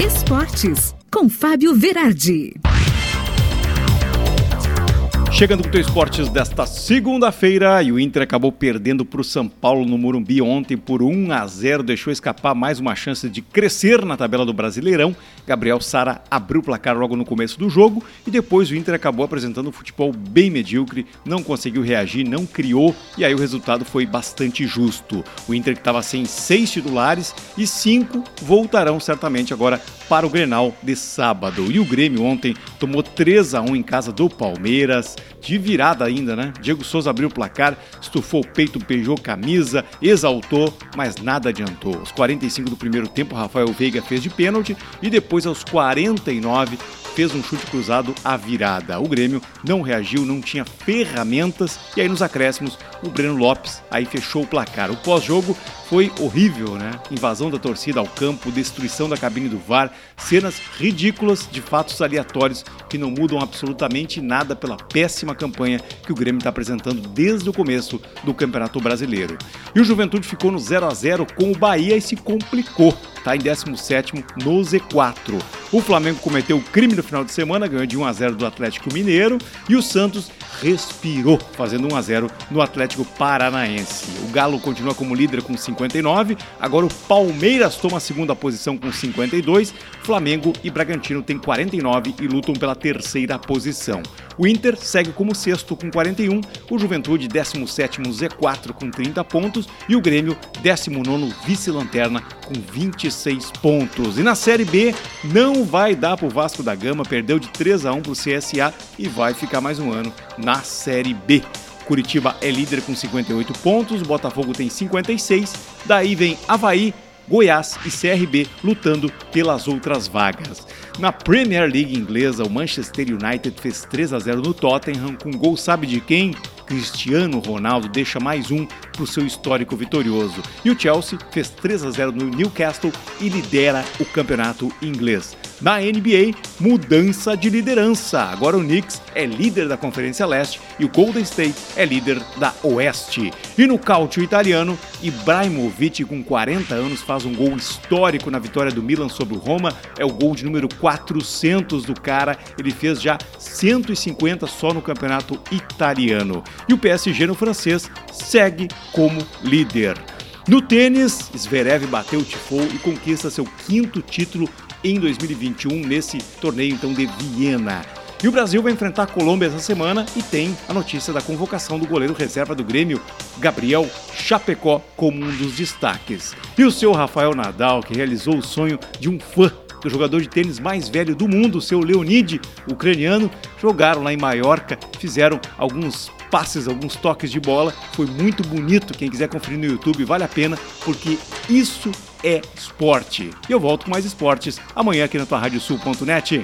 Esportes, com Fábio Verardi. Chegando com o teu esportes desta segunda-feira e o Inter acabou perdendo para o São Paulo no Morumbi ontem por 1 a 0, deixou escapar mais uma chance de crescer na tabela do Brasileirão. Gabriel Sara abriu o placar logo no começo do jogo e depois o Inter acabou apresentando um futebol bem medíocre, não conseguiu reagir, não criou e aí o resultado foi bastante justo. O Inter que estava sem seis titulares e cinco voltarão certamente agora para o Grenal de sábado. E o Grêmio ontem tomou 3 a 1 em casa do Palmeiras de virada ainda, né? Diego Souza abriu o placar, estufou o peito, beijou camisa, exaltou, mas nada adiantou. Aos 45 do primeiro tempo, Rafael Veiga fez de pênalti e depois aos 49 fez um chute cruzado à virada. O Grêmio não reagiu, não tinha ferramentas e aí nos acréscimos o Breno Lopes aí fechou o placar. O pós-jogo foi horrível, né? Invasão da torcida ao campo, destruição da cabine do VAR, cenas ridículas de fatos aleatórios que não mudam absolutamente nada pela péssima campanha que o Grêmio está apresentando desde o começo do Campeonato Brasileiro. E o Juventude ficou no 0 a 0 com o Bahia e se complicou está em 17 no Z4. O Flamengo cometeu o crime no final de semana, ganhou de 1 a 0 do Atlético Mineiro e o Santos respirou, fazendo 1 a 0 no Atlético Paranaense. O Galo continua como líder com 59, agora o Palmeiras toma a segunda posição com 52, Flamengo e Bragantino têm 49 e lutam pela terceira posição. O Inter segue como sexto com 41, o Juventude 17 Z4 com 30 pontos e o Grêmio 19 vice-lanterna com 26 pontos. E na Série B não vai dar para o Vasco da Gama, perdeu de 3 a 1 para o CSA e vai ficar mais um ano na Série B. Curitiba é líder com 58 pontos, Botafogo tem 56, daí vem Havaí, Goiás e CRB lutando pelas outras vagas. Na Premier League inglesa, o Manchester United fez 3 a 0 no Tottenham com gol sabe de quem? Cristiano Ronaldo deixa mais um para o seu histórico vitorioso. E o Chelsea fez 3 a 0 no Newcastle e lidera o campeonato inglês. Na NBA, mudança de liderança. Agora o Knicks é líder da Conferência Leste e o Golden State é líder da Oeste. E no cálcio italiano, Ibrahimovic, com 40 anos, faz um gol histórico na vitória do Milan sobre o Roma. É o gol de número 400 do cara. Ele fez já 150 só no campeonato italiano. E o PSG no francês segue como líder. No tênis, Zverev bateu Tifou e conquista seu quinto título em 2021 nesse torneio então de Viena. E o Brasil vai enfrentar a Colômbia essa semana e tem a notícia da convocação do goleiro reserva do Grêmio, Gabriel Chapecó, como um dos destaques. E o seu Rafael Nadal, que realizou o sonho de um fã do jogador de tênis mais velho do mundo, seu Leonid, ucraniano, jogaram lá em Maiorca, fizeram alguns passes, alguns toques de bola. Foi muito bonito. Quem quiser conferir no YouTube, vale a pena, porque isso é esporte. E eu volto com mais esportes amanhã aqui na tua radiosul.net.